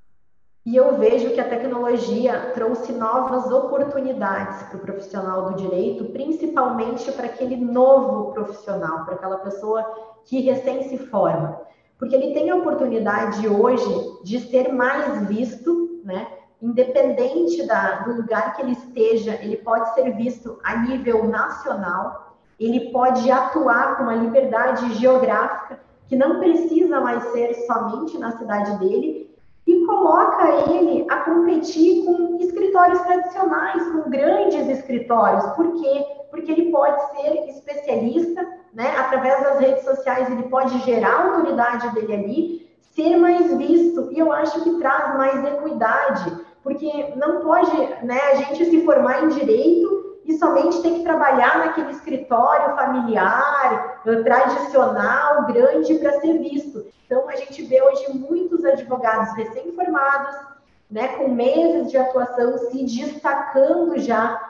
E eu vejo que a tecnologia trouxe novas oportunidades para o profissional do direito, principalmente para aquele novo profissional, para aquela pessoa que recém se forma porque ele tem a oportunidade hoje de ser mais visto, né? Independente da, do lugar que ele esteja, ele pode ser visto a nível nacional, ele pode atuar com uma liberdade geográfica que não precisa mais ser somente na cidade dele e coloca ele a competir com escritórios tradicionais, com grandes escritórios. Por quê? Porque ele pode ser especialista né? Através das redes sociais, ele pode gerar a autoridade dele ali, ser mais visto. E eu acho que traz mais equidade, porque não pode né, a gente se formar em direito e somente ter que trabalhar naquele escritório familiar, eh, tradicional, grande, para ser visto. Então, a gente vê hoje muitos advogados recém-formados, né, com meses de atuação, se destacando já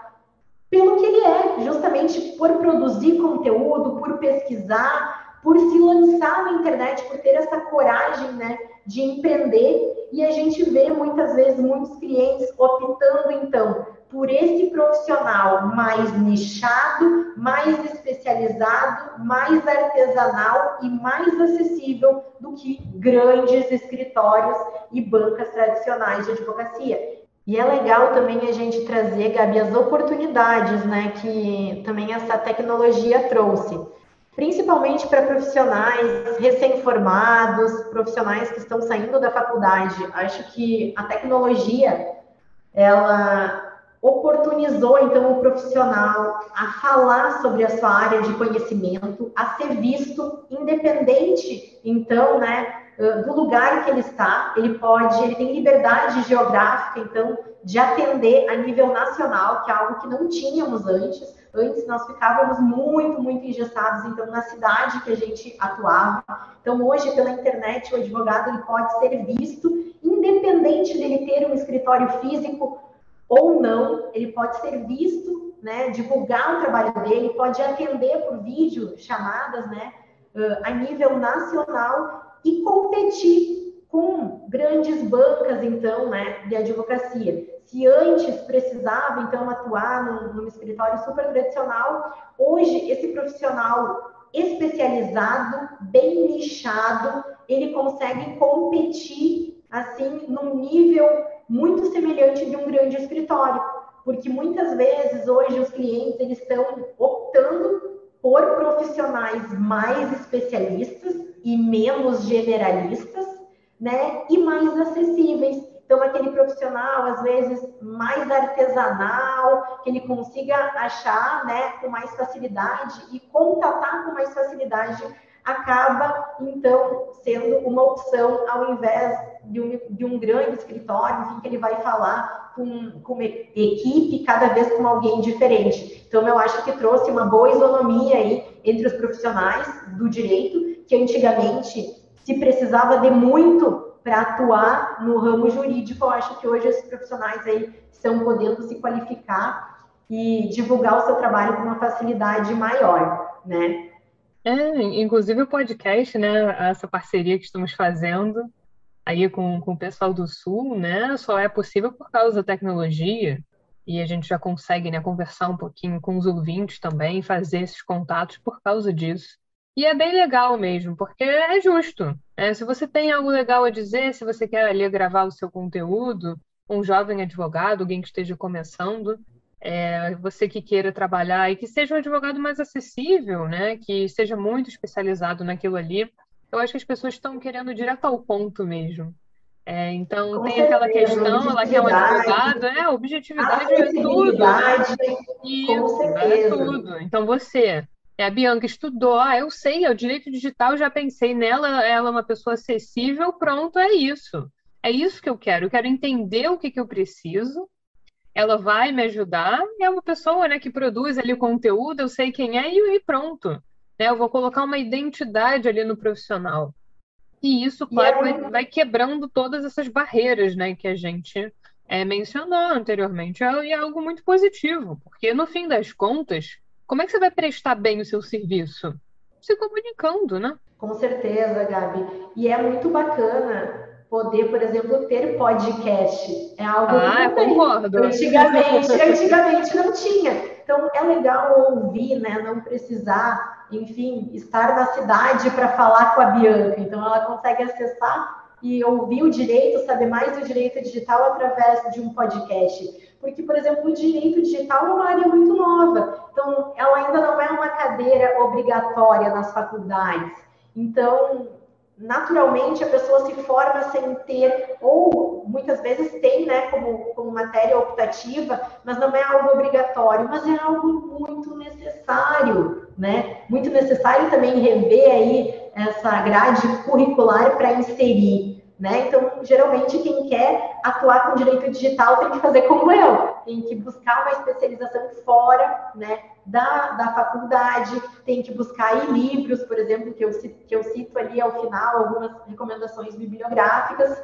pelo que ele é, justamente por produzir conteúdo, por pesquisar, por se lançar na internet, por ter essa coragem, né, de empreender. E a gente vê muitas vezes muitos clientes optando então por esse profissional mais nichado, mais especializado, mais artesanal e mais acessível do que grandes escritórios e bancas tradicionais de advocacia. E é legal também a gente trazer, Gabi, as oportunidades né, que também essa tecnologia trouxe principalmente para profissionais recém-formados, profissionais que estão saindo da faculdade. Acho que a tecnologia ela oportunizou então o profissional a falar sobre a sua área de conhecimento, a ser visto independente então, né, do lugar que ele está, ele pode, ele tem liberdade geográfica então de atender a nível nacional, que é algo que não tínhamos antes. Antes nós ficávamos muito, muito engessados então na cidade que a gente atuava. Então hoje pela internet o advogado ele pode ser visto independente dele ter um escritório físico ou não, ele pode ser visto, né, divulgar o trabalho dele, pode atender por vídeo chamadas, né, a nível nacional e competir com grandes bancas, então, né, de advocacia. Se antes precisava, então, atuar num, num escritório super tradicional, hoje esse profissional especializado, bem nichado, ele consegue competir, assim, num nível muito semelhante de um grande escritório, porque muitas vezes hoje os clientes eles estão optando por profissionais mais especialistas e menos generalistas, né, e mais acessíveis. Então, aquele profissional, às vezes, mais artesanal, que ele consiga achar né, com mais facilidade e contatar com mais facilidade acaba, então, sendo uma opção ao invés de um, de um grande escritório, enfim, que ele vai falar com, com uma equipe, cada vez com alguém diferente. Então, eu acho que trouxe uma boa isonomia aí entre os profissionais do direito, que antigamente se precisava de muito para atuar no ramo jurídico. Eu acho que hoje esses profissionais aí estão podendo se qualificar e divulgar o seu trabalho com uma facilidade maior, né? É, inclusive o podcast, né? Essa parceria que estamos fazendo aí com, com o pessoal do Sul, né? Só é possível por causa da tecnologia. E a gente já consegue, né, conversar um pouquinho com os ouvintes também, fazer esses contatos por causa disso. E é bem legal mesmo, porque é justo. Né? Se você tem algo legal a dizer, se você quer ali gravar o seu conteúdo, um jovem advogado, alguém que esteja começando, é, você que queira trabalhar e que seja um advogado mais acessível, né? Que seja muito especializado naquilo ali. Eu acho que as pessoas estão querendo direto ao ponto mesmo. É, então Com tem certeza, aquela questão, ela quer um advogado, é, objetividade é tudo. Isso, é tudo. Então você, é, a Bianca estudou, ah, eu sei, é o direito digital, já pensei nela, ela é uma pessoa acessível, pronto, é isso. É isso que eu quero. Eu quero entender o que, que eu preciso, ela vai me ajudar, é uma pessoa né, que produz ali o conteúdo, eu sei quem é e, e pronto. Né? Eu vou colocar uma identidade ali no profissional. E isso, claro, vai, vai, quebrando todas essas barreiras né, que a gente é, mencionou anteriormente. É, é algo muito positivo, porque no fim das contas, como é que você vai prestar bem o seu serviço? Se comunicando, né? Com certeza, Gabi. E é muito bacana poder, por exemplo, ter podcast. É algo ah, que concordo. Antigamente, [LAUGHS] antigamente não tinha. Então é legal ouvir, né? Não precisar, enfim, estar na cidade para falar com a Bianca. Então ela consegue acessar e ouvir o direito, saber mais do direito digital através de um podcast. Porque, por exemplo, o direito digital é uma área muito nova. Então, ela ainda não é uma cadeira obrigatória nas faculdades. Então, naturalmente a pessoa se forma sem ter, ou muitas vezes tem, né, como, como matéria optativa, mas não é algo obrigatório, mas é algo muito necessário, né? Muito necessário também rever aí essa grade curricular para inserir. Né? Então, geralmente, quem quer atuar com direito digital tem que fazer como eu, tem que buscar uma especialização fora né, da, da faculdade, tem que buscar livros, por exemplo, que eu, que eu cito ali ao final, algumas recomendações bibliográficas,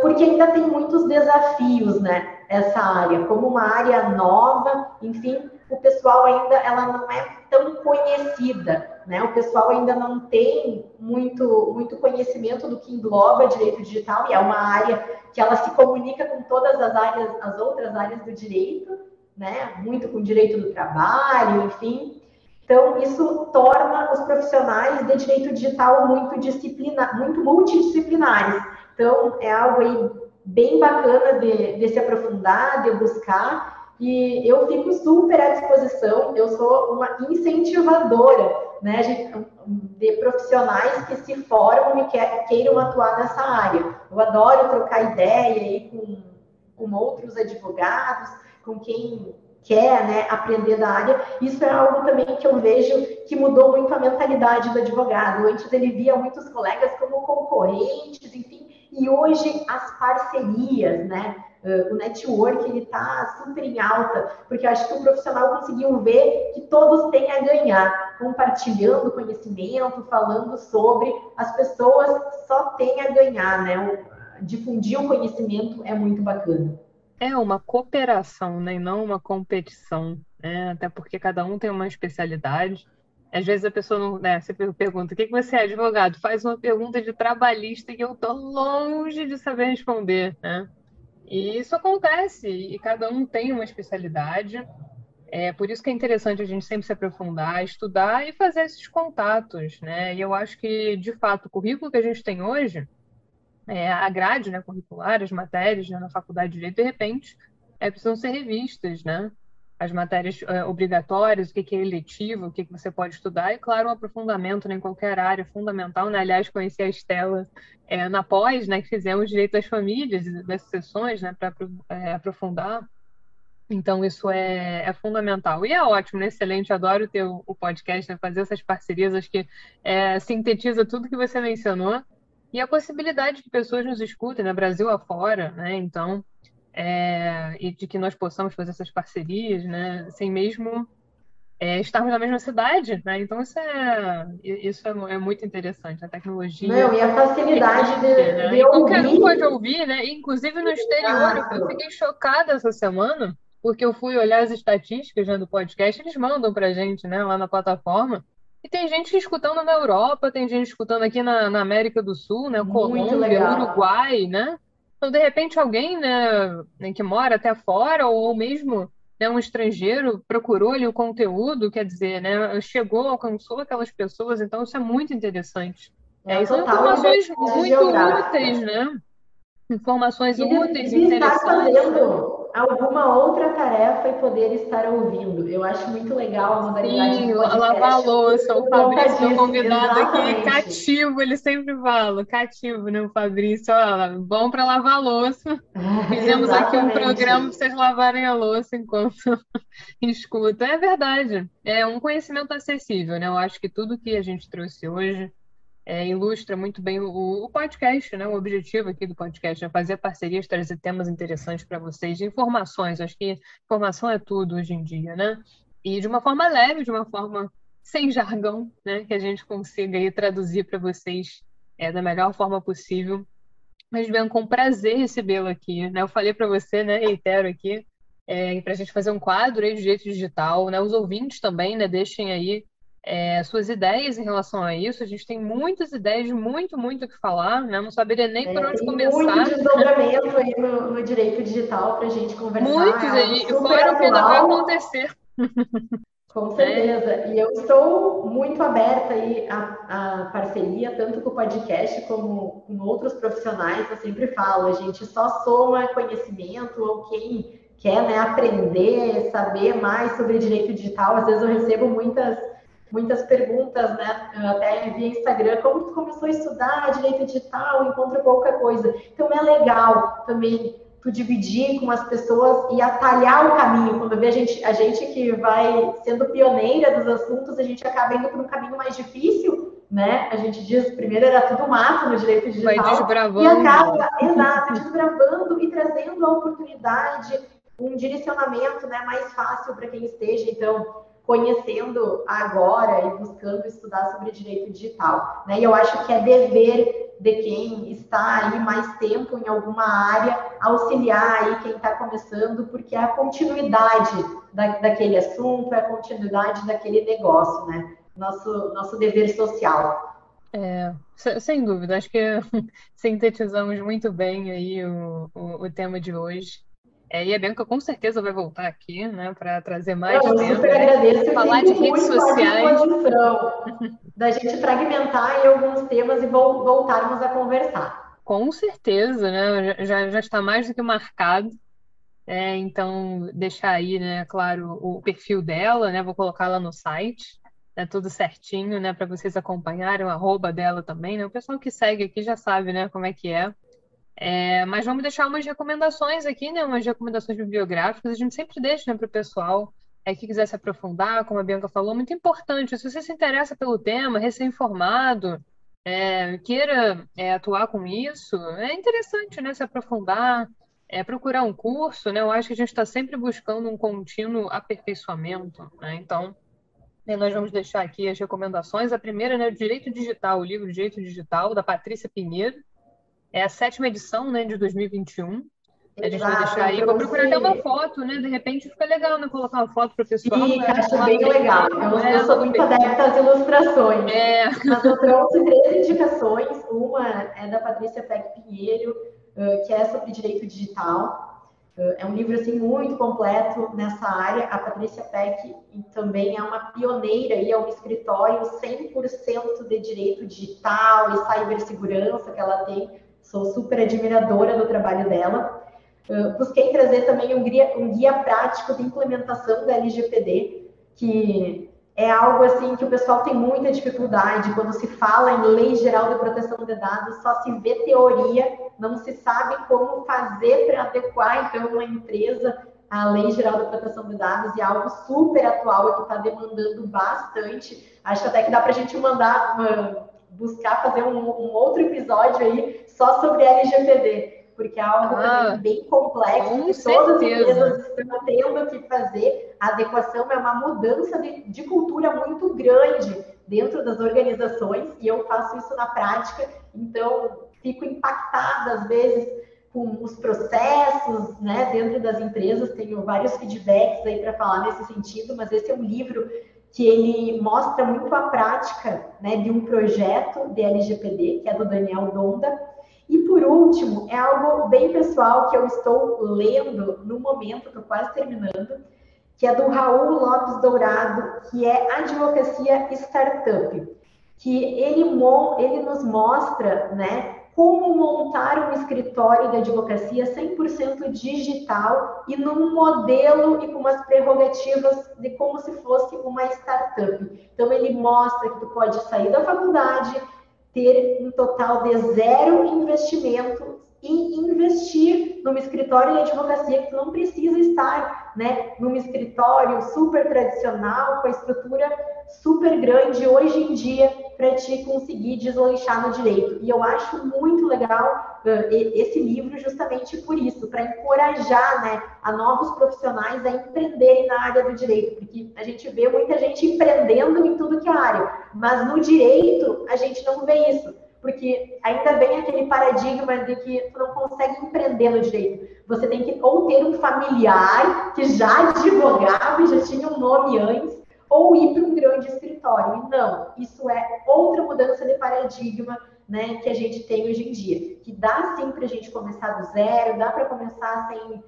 porque ainda tem muitos desafios, né? Essa área, como uma área nova, enfim, o pessoal ainda ela não é tão conhecida, né? O pessoal ainda não tem muito muito conhecimento do que engloba direito digital e é uma área que ela se comunica com todas as áreas, as outras áreas do direito, né? Muito com direito do trabalho, enfim. Então, isso torna os profissionais de direito digital muito disciplina, muito multidisciplinares. Então, é algo aí bem bacana de, de se aprofundar, de buscar, e eu fico super à disposição, eu sou uma incentivadora né, de, profissionais que se formam e que, queiram atuar nessa área. Eu adoro trocar ideia aí com, com outros advogados, com quem quer né, aprender da área. Isso é algo também que eu vejo que mudou muito a mentalidade do advogado. Antes ele via muitos colegas como concorrentes, enfim, e hoje as parcerias, né? Uh, o network ele está super em alta, porque eu acho que o profissional conseguiu ver que todos têm a ganhar, compartilhando conhecimento, falando sobre, as pessoas só têm a ganhar, né? Difundir o conhecimento é muito bacana. É uma cooperação, né? E não uma competição, né? Até porque cada um tem uma especialidade. Às vezes a pessoa não, né, você pergunta, o que, que você é advogado? Faz uma pergunta de trabalhista que eu tô longe de saber responder, né? E isso acontece, e cada um tem uma especialidade. É por isso que é interessante a gente sempre se aprofundar, estudar e fazer esses contatos, né? E eu acho que, de fato, o currículo que a gente tem hoje, é, a grade né, curricular, as matérias né, na faculdade de Direito, de repente, é, precisam ser revistas, né? As matérias é, obrigatórias, o que, que é eletivo, o que, que você pode estudar, e, claro, um aprofundamento né, em qualquer área fundamental. Né? Aliás, conheci a Estela é, na pós, né, que fizemos direito das famílias, das sessões, né, para é, aprofundar. Então, isso é, é, fundamental. E é ótimo, né? excelente, adoro ter o, o podcast, né? fazer essas parcerias, acho que é, sintetiza tudo que você mencionou. E a possibilidade que pessoas nos escutem, né? Brasil afora, né? Então, é, e de que nós possamos fazer essas parcerias, né, sem mesmo é, estarmos na mesma cidade, né? Então isso é isso é, é muito interessante, a tecnologia. Não, e a facilidade de, né? de qualquer um pode ouvir, né? Inclusive no exterior, eu fiquei chocada essa semana porque eu fui olhar as estatísticas né, do podcast, eles mandam para gente, né, lá na plataforma. E tem gente escutando na Europa, tem gente escutando aqui na, na América do Sul, né? Colômbia, Uruguai, né? Então, de repente, alguém né, né, que mora até fora, ou mesmo né, um estrangeiro, procurou ali o conteúdo, quer dizer, né, chegou, alcançou aquelas pessoas, então isso é muito interessante. É, é são informações muito úteis, né? Informações e úteis, e interessantes. Fazendo alguma outra tarefa e poder estar ouvindo. Eu acho muito legal a modalidade Sim, lavar a louça. O Fabrício, meu convidado aqui, cativo, ele sempre fala, cativo, né, o Fabrício? Ó, bom para lavar louça. Fizemos aqui um programa para vocês lavarem a louça enquanto [LAUGHS] escutam. É verdade. É um conhecimento acessível, né? Eu acho que tudo que a gente trouxe hoje é, ilustra muito bem o, o, podcast, né? O objetivo aqui do podcast é fazer parcerias, trazer temas interessantes para vocês, informações. Acho que informação é tudo hoje em dia, né? E de uma forma leve, de uma forma sem jargão, né? Que a gente consiga aí traduzir para vocês é, da melhor forma possível. Mas venho com prazer recebê-lo aqui, né? Eu falei para você, né? Reitero aqui, é, para a gente fazer um quadro aí de jeito digital, né? Os ouvintes também, né? Deixem aí é, suas ideias em relação a isso. A gente tem muitas ideias, muito, muito o que falar, né? Não saberia nem por é, onde começar. Muito desdobramento aí no, no direito digital para a gente conversar. Muitos, é e fora o que ainda vai acontecer. [LAUGHS] Com certeza. É. E eu estou muito aberta aí à, à, parceria, tanto com o podcast como com outros profissionais. Eu sempre falo, a gente só soma conhecimento ou quem quer né, aprender, saber mais sobre direito digital. Às vezes eu recebo muitas muitas perguntas, né? Até via Instagram, como tu começou a estudar direito digital, encontra pouca coisa. Então é legal também tu dividir com as pessoas e atalhar o caminho. Quando vê a gente, a gente que vai sendo pioneira dos assuntos, a gente acaba indo por um caminho mais difícil, né? A gente diz, primeiro era tudo mato no direito digital. Vai desbravando. E acaba, exato, desbravando e trazendo a oportunidade, um direcionamento né, mais fácil para quem esteja, então, conhecendo agora e buscando estudar sobre direito digital. Né? E eu acho que é dever de quem está aí mais tempo em alguma área auxiliar aí quem está começando, porque é a continuidade da, daquele assunto, é a continuidade daquele negócio, né? Nosso, nosso dever social. É, sem dúvida, acho que [LAUGHS] sintetizamos muito bem aí o, o, o tema de hoje. É, e a Bianca com certeza vai voltar aqui, né, para trazer mais eu tempo, super agradeço, falar de redes sociais. da gente fragmentar em alguns temas e voltarmos a conversar. Com certeza, né? Já, já está mais do que marcado. É, então, deixar aí, né, claro, o perfil dela, né? Vou colocar lá no site, né, tudo certinho, né, para vocês acompanharem, o arroba dela também, né? O pessoal que segue aqui já sabe, né, como é que é. É, mas vamos deixar umas recomendações aqui, né? Umas recomendações bibliográficas. A gente sempre deixa né, para o pessoal é, que quiser se aprofundar, como a Bianca falou, muito importante. Se você se interessa pelo tema, recém-informado, é, queira é, atuar com isso, é interessante né, se aprofundar, é, procurar um curso. Né? Eu acho que a gente está sempre buscando um contínuo aperfeiçoamento. Né? Então, né, nós vamos deixar aqui as recomendações. A primeira, né, Direito Digital, o livro Direito Digital, da Patrícia Pinheiro. É a sétima edição, né, de 2021. A gente vai deixar aí. Vou procurar até uma foto, né? De repente fica legal, né? Colocar uma foto para o pessoal. Sim, né? acho bem legal. Eu, é, eu sou muito adepta às ilustrações. É. Mas eu trouxe três indicações. Uma é da Patrícia Peck Pinheiro, que é sobre direito digital. É um livro assim muito completo nessa área. A Patrícia Peck também é uma pioneira e é um escritório 100% de direito digital e cibersegurança que ela tem sou super admiradora do trabalho dela. Uh, busquei trazer também um guia, um guia prático de implementação da LGPD, que é algo assim que o pessoal tem muita dificuldade quando se fala em lei geral de proteção de dados, só se vê teoria, não se sabe como fazer para adequar então uma empresa à lei geral de proteção de dados e é algo super atual e que está demandando bastante. Acho até que dá para a gente mandar uma, buscar fazer um, um, outro episódio aí só sobre LGPD, porque é algo ah, bem complexo, que certeza. todas as empresas estão tendo que fazer. A adequação é uma mudança de, de cultura muito grande dentro das organizações, e eu faço isso na prática, então fico impactada às vezes com os processos, né, dentro das empresas, tenho vários feedbacks aí para falar nesse sentido, mas esse é um livro que ele mostra muito a prática né, de um projeto de LGPD, que é do Daniel Donda. E por último, é algo bem pessoal que eu estou lendo no momento, estou quase terminando, que é do Raul Lopes Dourado, que é Advocacia Startup, que ele, ele nos mostra né, como montar um escritório de advocacia 100% digital e num modelo e com umas prerrogativas de como se fosse uma startup. Então, ele mostra que tu pode sair da faculdade, ter um total de zero investimento e investir num escritório de advocacia que não precisa estar, né, num escritório super tradicional, com a estrutura super grande hoje em dia para te conseguir deslanchar no direito. E eu acho muito legal uh, esse livro justamente por isso, para encorajar né, a novos profissionais a empreenderem na área do direito, porque a gente vê muita gente empreendendo em tudo que é área, mas no direito a gente não vê isso. Porque ainda vem aquele paradigma de que tu não consegue empreender no direito. Você tem que ou ter um familiar que já advogava e já tinha um nome antes, ou ir para um grande escritório. E não, isso é outra mudança de paradigma né, que a gente tem hoje em dia. Que dá sim para a gente começar do zero, dá para começar sem,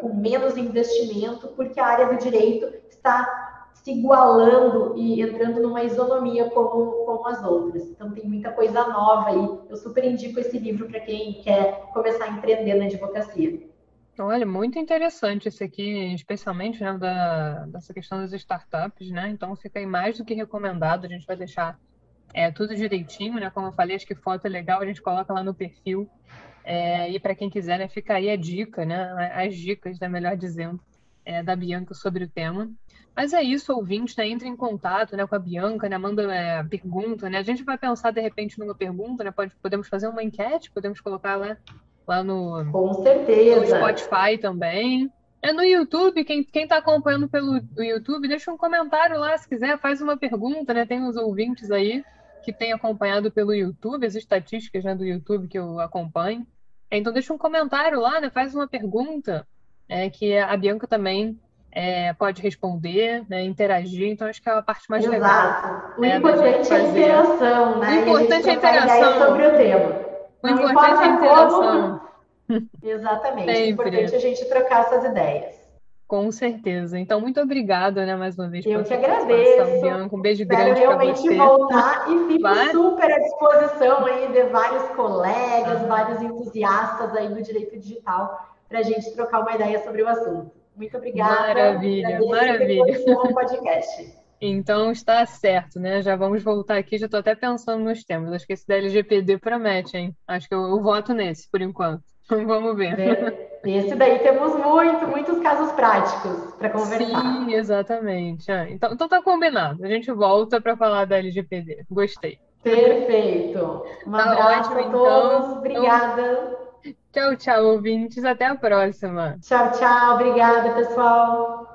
com menos investimento, porque a área do direito está se igualando e entrando numa isonomia como, como as outras. Então tem muita coisa nova aí. Eu super indico esse livro para quem quer começar a empreender na advocacia. Olha, muito interessante esse aqui, especialmente, né, da, dessa questão das startups, né? Então fica aí mais do que recomendado. A gente vai deixar é, tudo direitinho, né? Como eu falei, acho que foto é legal, a gente coloca lá no perfil. É, e para quem quiser, né, fica aí a dica, né? As dicas, né, melhor dizendo, é, da Bianca sobre o tema. Mas é isso, ouvinte, né? Entre em contato, né, com a Bianca, né? Manda é, pergunta, né? A gente vai pensar de repente numa pergunta, né? Pode, podemos fazer uma enquete, podemos colocar lá, lá no, Com certeza. no Spotify também. É no YouTube, quem, quem tá acompanhando pelo YouTube, deixa um comentário lá, se quiser, faz uma pergunta, né? Tem os ouvintes aí que têm acompanhado pelo YouTube, as estatísticas né, do YouTube que eu acompanho. Então deixa um comentário lá, né? Faz uma pergunta, é, que a Bianca também é, pode responder, né, interagir, então acho que é a parte mais Exato. legal. O né, importante é a interação, né? O importante é a interação. sobre o tema. O Não importante é a interação. Como... Exatamente. Sempre. O importante é a gente trocar essas ideias. Com certeza. Então, muito obrigada, né, mais uma vez. Eu que agradeço. Bianca. Um beijo Espero grande para você. realmente voltar e fico Vai. super à disposição aí de vários colegas, ah. vários entusiastas aí do direito digital para a gente trocar uma ideia sobre o assunto. Muito obrigada. Maravilha, maravilha. Um podcast. Então está certo, né? Já vamos voltar aqui, já estou até pensando nos temas. Acho que esse da LGPD promete, hein? Acho que eu, eu voto nesse, por enquanto. [LAUGHS] Vamos ver. Esse daí temos muito, muitos casos práticos para conversar. Sim, exatamente. Ah, então, então tá combinado. A gente volta para falar da LGPD. Gostei. Perfeito. Um tá abraço ótimo, a todos. Então. Obrigada. Tchau, tchau, ouvintes. Até a próxima. Tchau, tchau. Obrigada, pessoal.